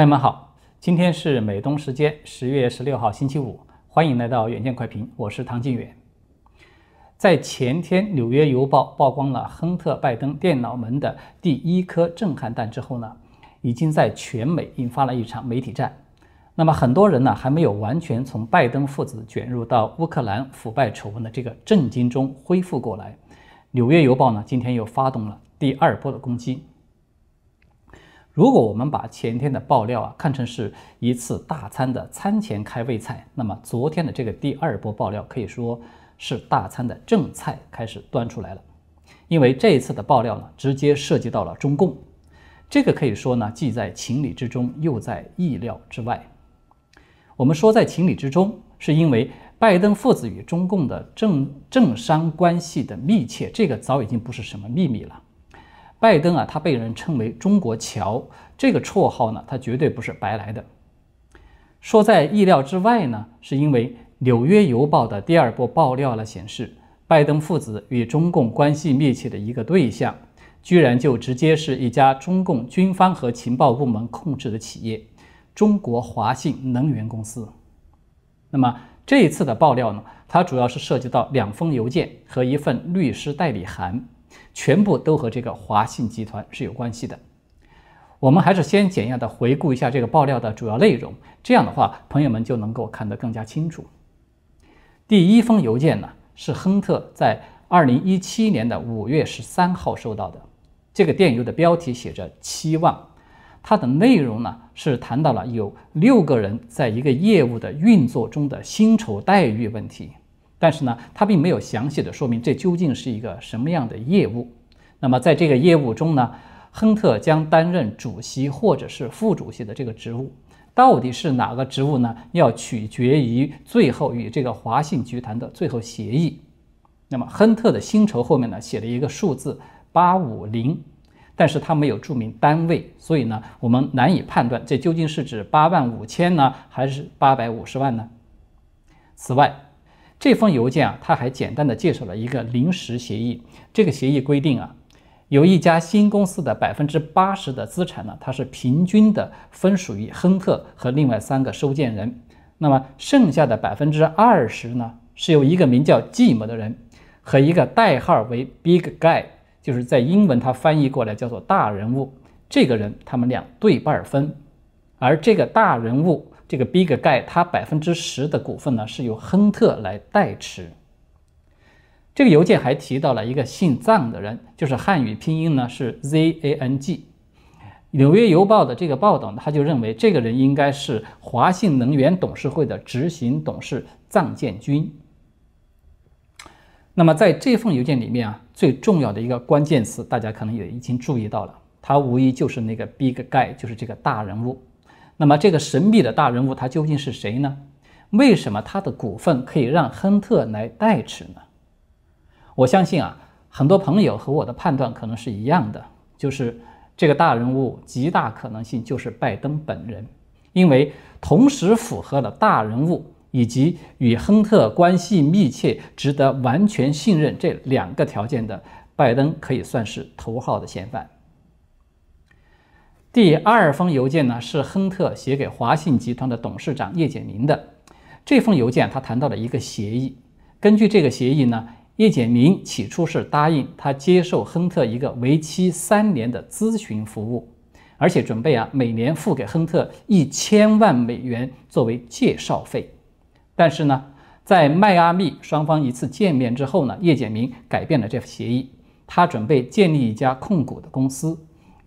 朋友们好，今天是美东时间十月十六号星期五，欢迎来到远见快评，我是唐晋远。在前天，《纽约邮报》曝光了亨特·拜登电脑门的第一颗震撼弹之后呢，已经在全美引发了一场媒体战。那么很多人呢还没有完全从拜登父子卷入到乌克兰腐败丑闻的这个震惊中恢复过来，《纽约邮报》呢今天又发动了第二波的攻击。如果我们把前天的爆料啊看成是一次大餐的餐前开胃菜，那么昨天的这个第二波爆料可以说是大餐的正菜开始端出来了。因为这一次的爆料呢，直接涉及到了中共，这个可以说呢，既在情理之中，又在意料之外。我们说在情理之中，是因为拜登父子与中共的政政商关系的密切，这个早已经不是什么秘密了。拜登啊，他被人称为“中国乔”这个绰号呢，他绝对不是白来的。说在意料之外呢，是因为《纽约邮报》的第二波爆料了，显示拜登父子与中共关系密切的一个对象，居然就直接是一家中共军方和情报部门控制的企业——中国华信能源公司。那么这一次的爆料呢，它主要是涉及到两封邮件和一份律师代理函。全部都和这个华信集团是有关系的。我们还是先简要的回顾一下这个爆料的主要内容，这样的话，朋友们就能够看得更加清楚。第一封邮件呢，是亨特在二零一七年的五月十三号收到的。这个电邮的标题写着“期望”，它的内容呢是谈到了有六个人在一个业务的运作中的薪酬待遇问题。但是呢，他并没有详细的说明这究竟是一个什么样的业务。那么在这个业务中呢，亨特将担任主席或者是副主席的这个职务。到底是哪个职务呢？要取决于最后与这个华信集团的最后协议。那么亨特的薪酬后面呢写了一个数字八五零，但是他没有注明单位，所以呢我们难以判断这究竟是指八万五千呢，还是八百五十万呢？此外。这封邮件啊，他还简单的介绍了一个临时协议。这个协议规定啊，有一家新公司的百分之八十的资产呢，它是平均的分属于亨特和另外三个收件人。那么剩下的百分之二十呢，是由一个名叫季姆的人和一个代号为 Big Guy，就是在英文它翻译过来叫做大人物。这个人他们俩对半分，而这个大人物。这个 Big Guy 他百分之十的股份呢是由亨特来代持。这个邮件还提到了一个姓藏的人，就是汉语拼音呢是 Z A N G。纽约邮报的这个报道呢，他就认为这个人应该是华信能源董事会的执行董事藏建军。那么在这份邮件里面啊，最重要的一个关键词，大家可能也已经注意到了，他无疑就是那个 Big Guy，就是这个大人物。那么这个神秘的大人物他究竟是谁呢？为什么他的股份可以让亨特来代持呢？我相信啊，很多朋友和我的判断可能是一样的，就是这个大人物极大可能性就是拜登本人，因为同时符合了大人物以及与亨特关系密切、值得完全信任这两个条件的拜登，可以算是头号的嫌犯。第二封邮件呢，是亨特写给华信集团的董事长叶简明的。这封邮件他谈到了一个协议，根据这个协议呢，叶简明起初是答应他接受亨特一个为期三年的咨询服务，而且准备啊每年付给亨特一千万美元作为介绍费。但是呢，在迈阿密双方一次见面之后呢，叶简明改变了这份协议，他准备建立一家控股的公司。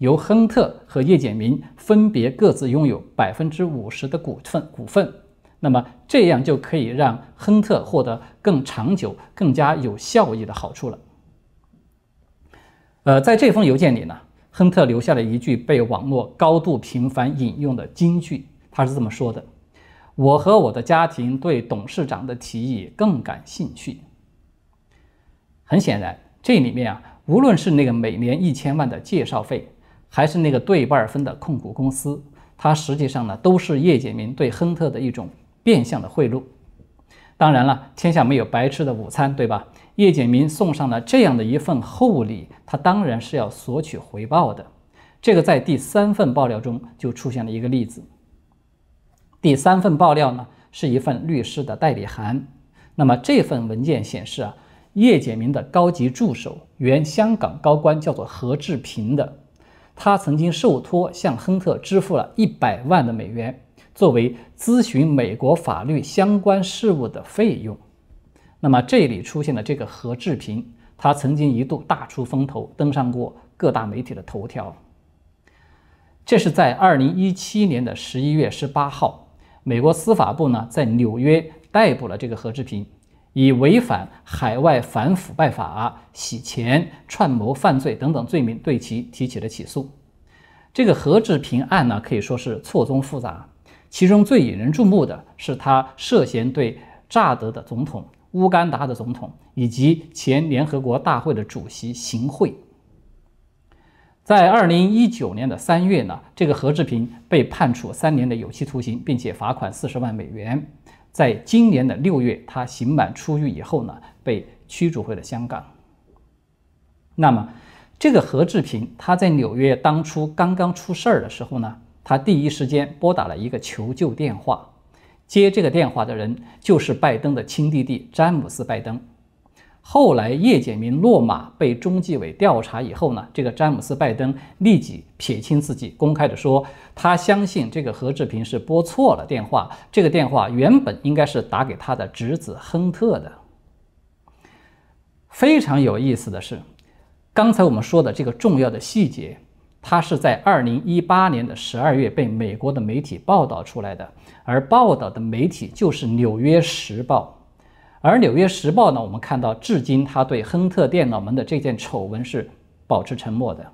由亨特和叶简明分别各自拥有百分之五十的股份，股份，那么这样就可以让亨特获得更长久、更加有效益的好处了。呃，在这封邮件里呢，亨特留下了一句被网络高度频繁引用的金句，他是这么说的：“我和我的家庭对董事长的提议更感兴趣。”很显然，这里面啊，无论是那个每年一千万的介绍费，还是那个对半分的控股公司，它实际上呢都是叶简明对亨特的一种变相的贿赂。当然了，天下没有白吃的午餐，对吧？叶简明送上了这样的一份厚礼，他当然是要索取回报的。这个在第三份爆料中就出现了一个例子。第三份爆料呢，是一份律师的代理函。那么这份文件显示啊，叶简明的高级助手，原香港高官叫做何志平的，他曾经受托向亨特支付了一百万的美元，作为咨询美国法律相关事务的费用。那么这里出现了这个何志平，他曾经一度大出风头，登上过各大媒体的头条。这是在二零一七年的十一月十八号。美国司法部呢，在纽约逮捕了这个何志平，以违反海外反腐败法、洗钱、串谋犯罪等等罪名对其提起了起诉。这个何志平案呢，可以说是错综复杂，其中最引人注目的是他涉嫌对乍得的总统、乌干达的总统以及前联合国大会的主席行贿。在二零一九年的三月呢，这个何志平被判处三年的有期徒刑，并且罚款四十万美元。在今年的六月，他刑满出狱以后呢，被驱逐回了香港。那么，这个何志平他在纽约当初刚刚出事儿的时候呢，他第一时间拨打了一个求救电话，接这个电话的人就是拜登的亲弟弟詹姆斯·拜登。后来叶简明落马被中纪委调查以后呢，这个詹姆斯·拜登立即撇清自己，公开的说，他相信这个何志平是拨错了电话，这个电话原本应该是打给他的侄子亨特的。非常有意思的是，刚才我们说的这个重要的细节，它是在二零一八年的十二月被美国的媒体报道出来的，而报道的媒体就是《纽约时报》。而《纽约时报》呢，我们看到，至今他对亨特电脑门的这件丑闻是保持沉默的。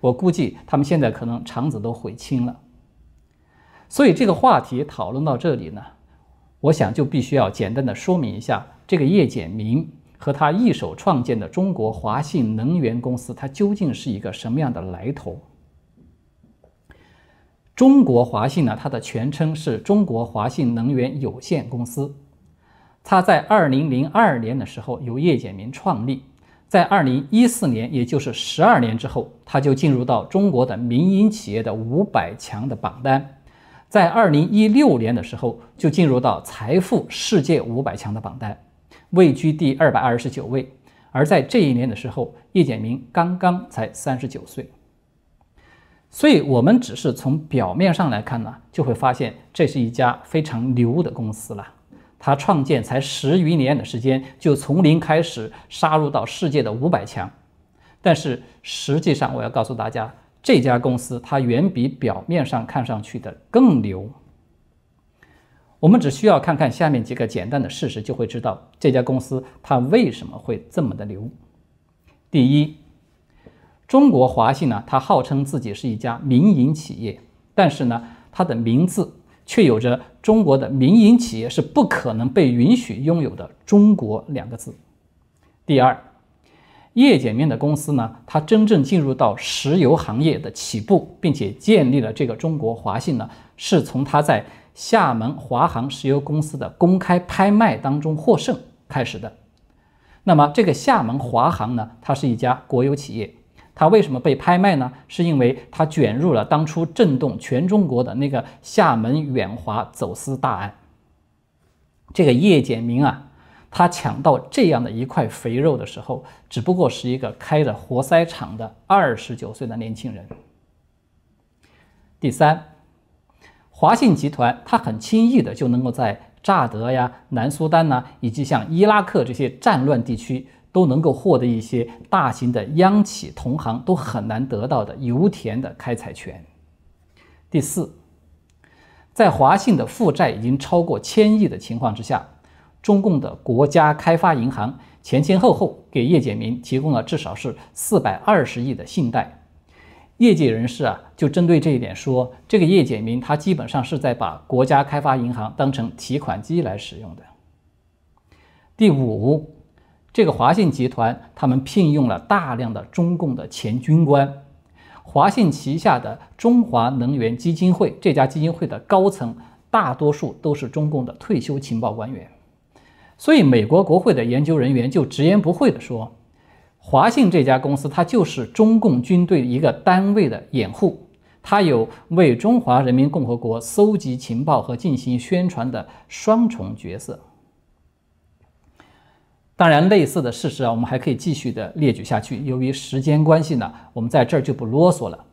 我估计他们现在可能肠子都悔青了。所以这个话题讨论到这里呢，我想就必须要简单的说明一下，这个叶简明和他一手创建的中国华信能源公司，它究竟是一个什么样的来头？中国华信呢，它的全称是中国华信能源有限公司。他在二零零二年的时候由叶简明创立，在二零一四年，也就是十二年之后，他就进入到中国的民营企业的五百强的榜单，在二零一六年的时候就进入到财富世界五百强的榜单，位居第二百二十九位。而在这一年的时候，叶简明刚刚才三十九岁，所以我们只是从表面上来看呢，就会发现这是一家非常牛的公司了。他创建才十余年的时间，就从零开始杀入到世界的五百强，但是实际上，我要告诉大家，这家公司它远比表面上看上去的更牛。我们只需要看看下面几个简单的事实，就会知道这家公司它为什么会这么的牛。第一，中国华信呢，它号称自己是一家民营企业，但是呢，它的名字。却有着中国的民营企业是不可能被允许拥有的“中国”两个字。第二，叶简明的公司呢，它真正进入到石油行业的起步，并且建立了这个中国华信呢，是从他在厦门华航石油公司的公开拍卖当中获胜开始的。那么，这个厦门华航呢，它是一家国有企业。他为什么被拍卖呢？是因为他卷入了当初震动全中国的那个厦门远华走私大案。这个叶简明啊，他抢到这样的一块肥肉的时候，只不过是一个开着活塞厂的二十九岁的年轻人。第三，华信集团他很轻易的就能够在乍得呀、南苏丹呐，以及像伊拉克这些战乱地区。都能够获得一些大型的央企同行都很难得到的油田的开采权。第四，在华信的负债已经超过千亿的情况之下，中共的国家开发银行前前后后给叶简明提供了至少是四百二十亿的信贷。业界人士啊，就针对这一点说，这个叶简明他基本上是在把国家开发银行当成提款机来使用的。第五。这个华信集团，他们聘用了大量的中共的前军官。华信旗下的中华能源基金会，这家基金会的高层大多数都是中共的退休情报官员。所以，美国国会的研究人员就直言不讳地说，华信这家公司，它就是中共军队一个单位的掩护，它有为中华人民共和国搜集情报和进行宣传的双重角色。当然，类似的事实啊，我们还可以继续的列举下去。由于时间关系呢，我们在这儿就不啰嗦了。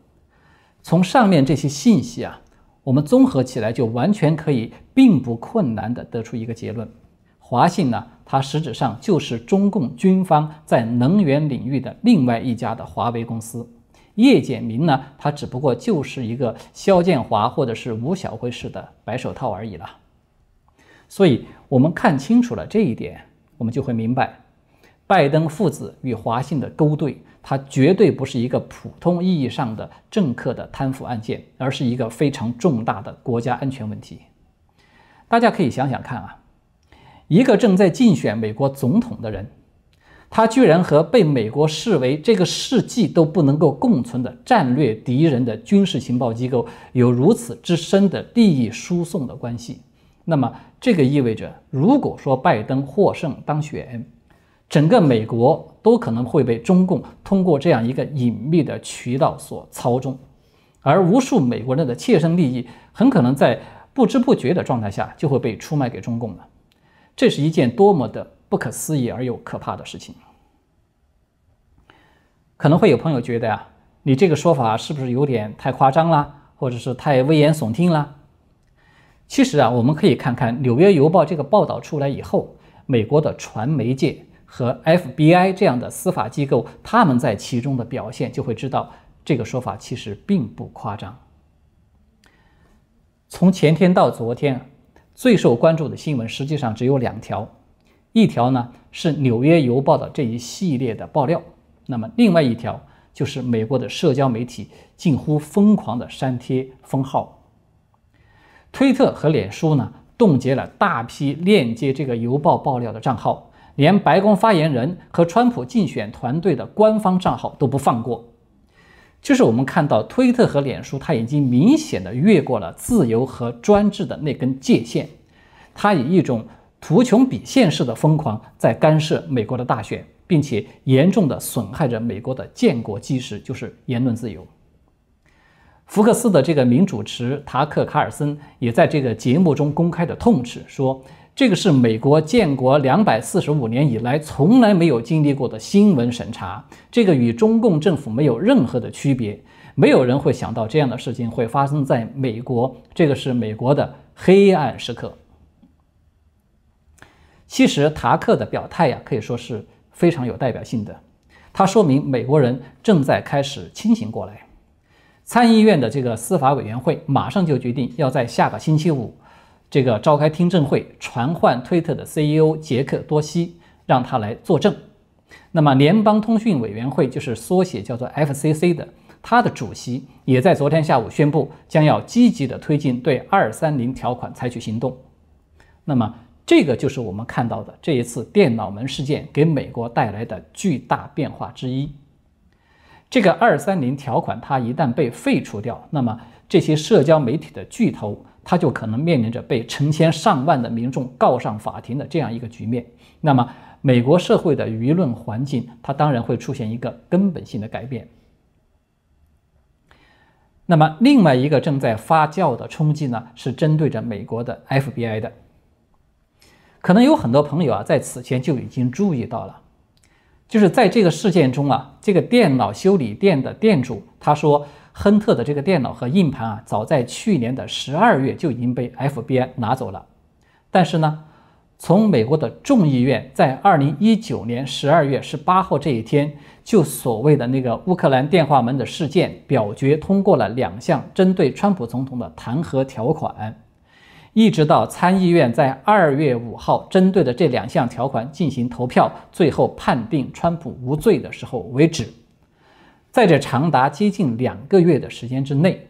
从上面这些信息啊，我们综合起来，就完全可以并不困难的得出一个结论：华信呢。它实质上就是中共军方在能源领域的另外一家的华为公司，叶简明呢，他只不过就是一个肖建华或者是吴晓辉式的白手套而已了。所以，我们看清楚了这一点，我们就会明白，拜登父子与华信的勾兑，它绝对不是一个普通意义上的政客的贪腐案件，而是一个非常重大的国家安全问题。大家可以想想看啊。一个正在竞选美国总统的人，他居然和被美国视为这个世纪都不能够共存的战略敌人的军事情报机构有如此之深的利益输送的关系。那么，这个意味着，如果说拜登获胜当选，整个美国都可能会被中共通过这样一个隐秘的渠道所操纵，而无数美国人的切身利益很可能在不知不觉的状态下就会被出卖给中共了。这是一件多么的不可思议而又可怕的事情！可能会有朋友觉得呀，你这个说法是不是有点太夸张了，或者是太危言耸听了？其实啊，我们可以看看《纽约邮报》这个报道出来以后，美国的传媒界和 FBI 这样的司法机构他们在其中的表现，就会知道这个说法其实并不夸张。从前天到昨天。最受关注的新闻实际上只有两条，一条呢是《纽约邮报》的这一系列的爆料，那么另外一条就是美国的社交媒体近乎疯狂的删帖封号。推特和脸书呢冻结了大批链接这个邮报爆料的账号，连白宫发言人和川普竞选团队的官方账号都不放过。就是我们看到推特和脸书，它已经明显的越过了自由和专制的那根界限，它以一种图穷匕现式的疯狂在干涉美国的大选，并且严重的损害着美国的建国基石，就是言论自由。福克斯的这个名主持塔克·卡尔森也在这个节目中公开的痛斥说。这个是美国建国两百四十五年以来从来没有经历过的新闻审查，这个与中共政府没有任何的区别。没有人会想到这样的事情会发生在美国，这个是美国的黑暗时刻。其实塔克的表态呀，可以说是非常有代表性的，它说明美国人正在开始清醒过来。参议院的这个司法委员会马上就决定要在下个星期五。这个召开听证会，传唤推特的 CEO 杰克多西，让他来作证。那么，联邦通讯委员会就是缩写叫做 FCC 的，他的主席也在昨天下午宣布，将要积极的推进对二三零条款采取行动。那么，这个就是我们看到的这一次电脑门事件给美国带来的巨大变化之一。这个二三零条款，它一旦被废除掉，那么这些社交媒体的巨头。他就可能面临着被成千上万的民众告上法庭的这样一个局面。那么，美国社会的舆论环境，它当然会出现一个根本性的改变。那么，另外一个正在发酵的冲击呢，是针对着美国的 FBI 的。可能有很多朋友啊，在此前就已经注意到了，就是在这个事件中啊，这个电脑修理店的店主他说。亨特的这个电脑和硬盘啊，早在去年的十二月就已经被 FBI 拿走了。但是呢，从美国的众议院在二零一九年十二月十八号这一天，就所谓的那个乌克兰电话门的事件表决通过了两项针对川普总统的弹劾条款，一直到参议院在二月五号针对的这两项条款进行投票，最后判定川普无罪的时候为止。在这长达接近两个月的时间之内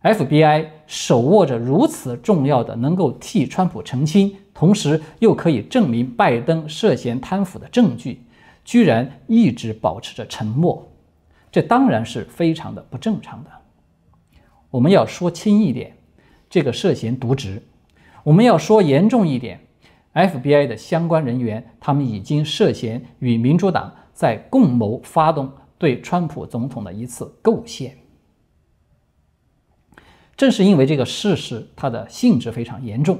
，FBI 手握着如此重要的能够替川普澄清，同时又可以证明拜登涉嫌贪腐的证据，居然一直保持着沉默，这当然是非常的不正常的。我们要说轻一点，这个涉嫌渎职；我们要说严重一点，FBI 的相关人员他们已经涉嫌与民主党。在共谋发动对川普总统的一次构陷。正是因为这个事实，它的性质非常严重。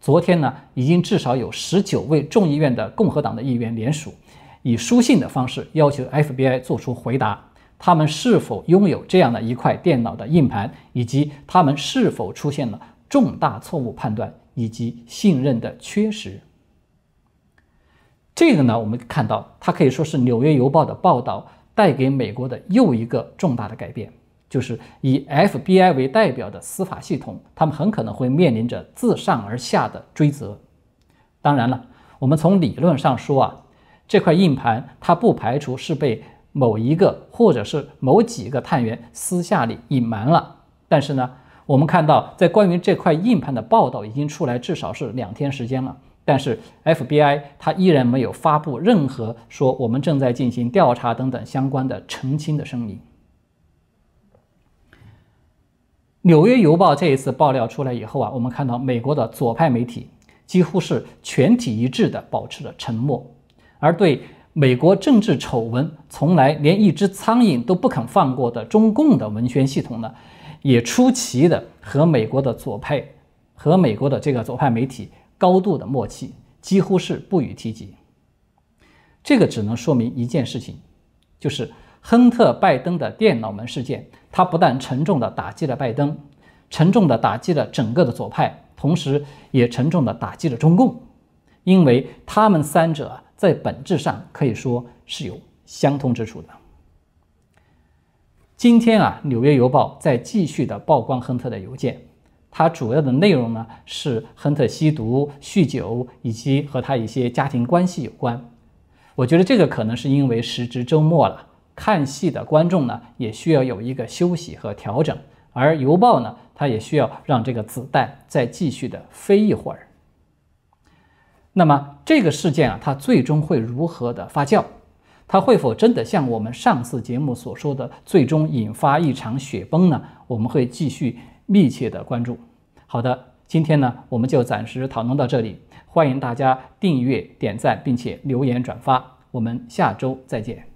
昨天呢，已经至少有十九位众议院的共和党的议员联署，以书信的方式要求 FBI 做出回答：他们是否拥有这样的一块电脑的硬盘，以及他们是否出现了重大错误判断以及信任的缺失。这个呢，我们看到，它可以说是《纽约邮报》的报道带给美国的又一个重大的改变。就是以 FBI 为代表的司法系统，他们很可能会面临着自上而下的追责。当然了，我们从理论上说啊，这块硬盘它不排除是被某一个或者是某几个探员私下里隐瞒了。但是呢，我们看到在关于这块硬盘的报道已经出来至少是两天时间了，但是 FBI 它依然没有发布任何说我们正在进行调查等等相关的澄清的声明。纽约邮报这一次爆料出来以后啊，我们看到美国的左派媒体几乎是全体一致的保持着沉默，而对美国政治丑闻从来连一只苍蝇都不肯放过的中共的文宣系统呢，也出奇的和美国的左派和美国的这个左派媒体高度的默契，几乎是不予提及。这个只能说明一件事情，就是。亨特·拜登的电脑门事件，它不但沉重地打击了拜登，沉重地打击了整个的左派，同时也沉重地打击了中共，因为他们三者在本质上可以说是有相通之处的。今天啊，《纽约邮报》在继续的曝光亨特的邮件，它主要的内容呢是亨特吸毒、酗酒以及和他一些家庭关系有关。我觉得这个可能是因为时值周末了。看戏的观众呢，也需要有一个休息和调整，而邮报呢，它也需要让这个子弹再继续的飞一会儿。那么这个事件啊，它最终会如何的发酵？它会否真的像我们上次节目所说的，最终引发一场雪崩呢？我们会继续密切的关注。好的，今天呢，我们就暂时讨论到这里，欢迎大家订阅、点赞，并且留言转发。我们下周再见。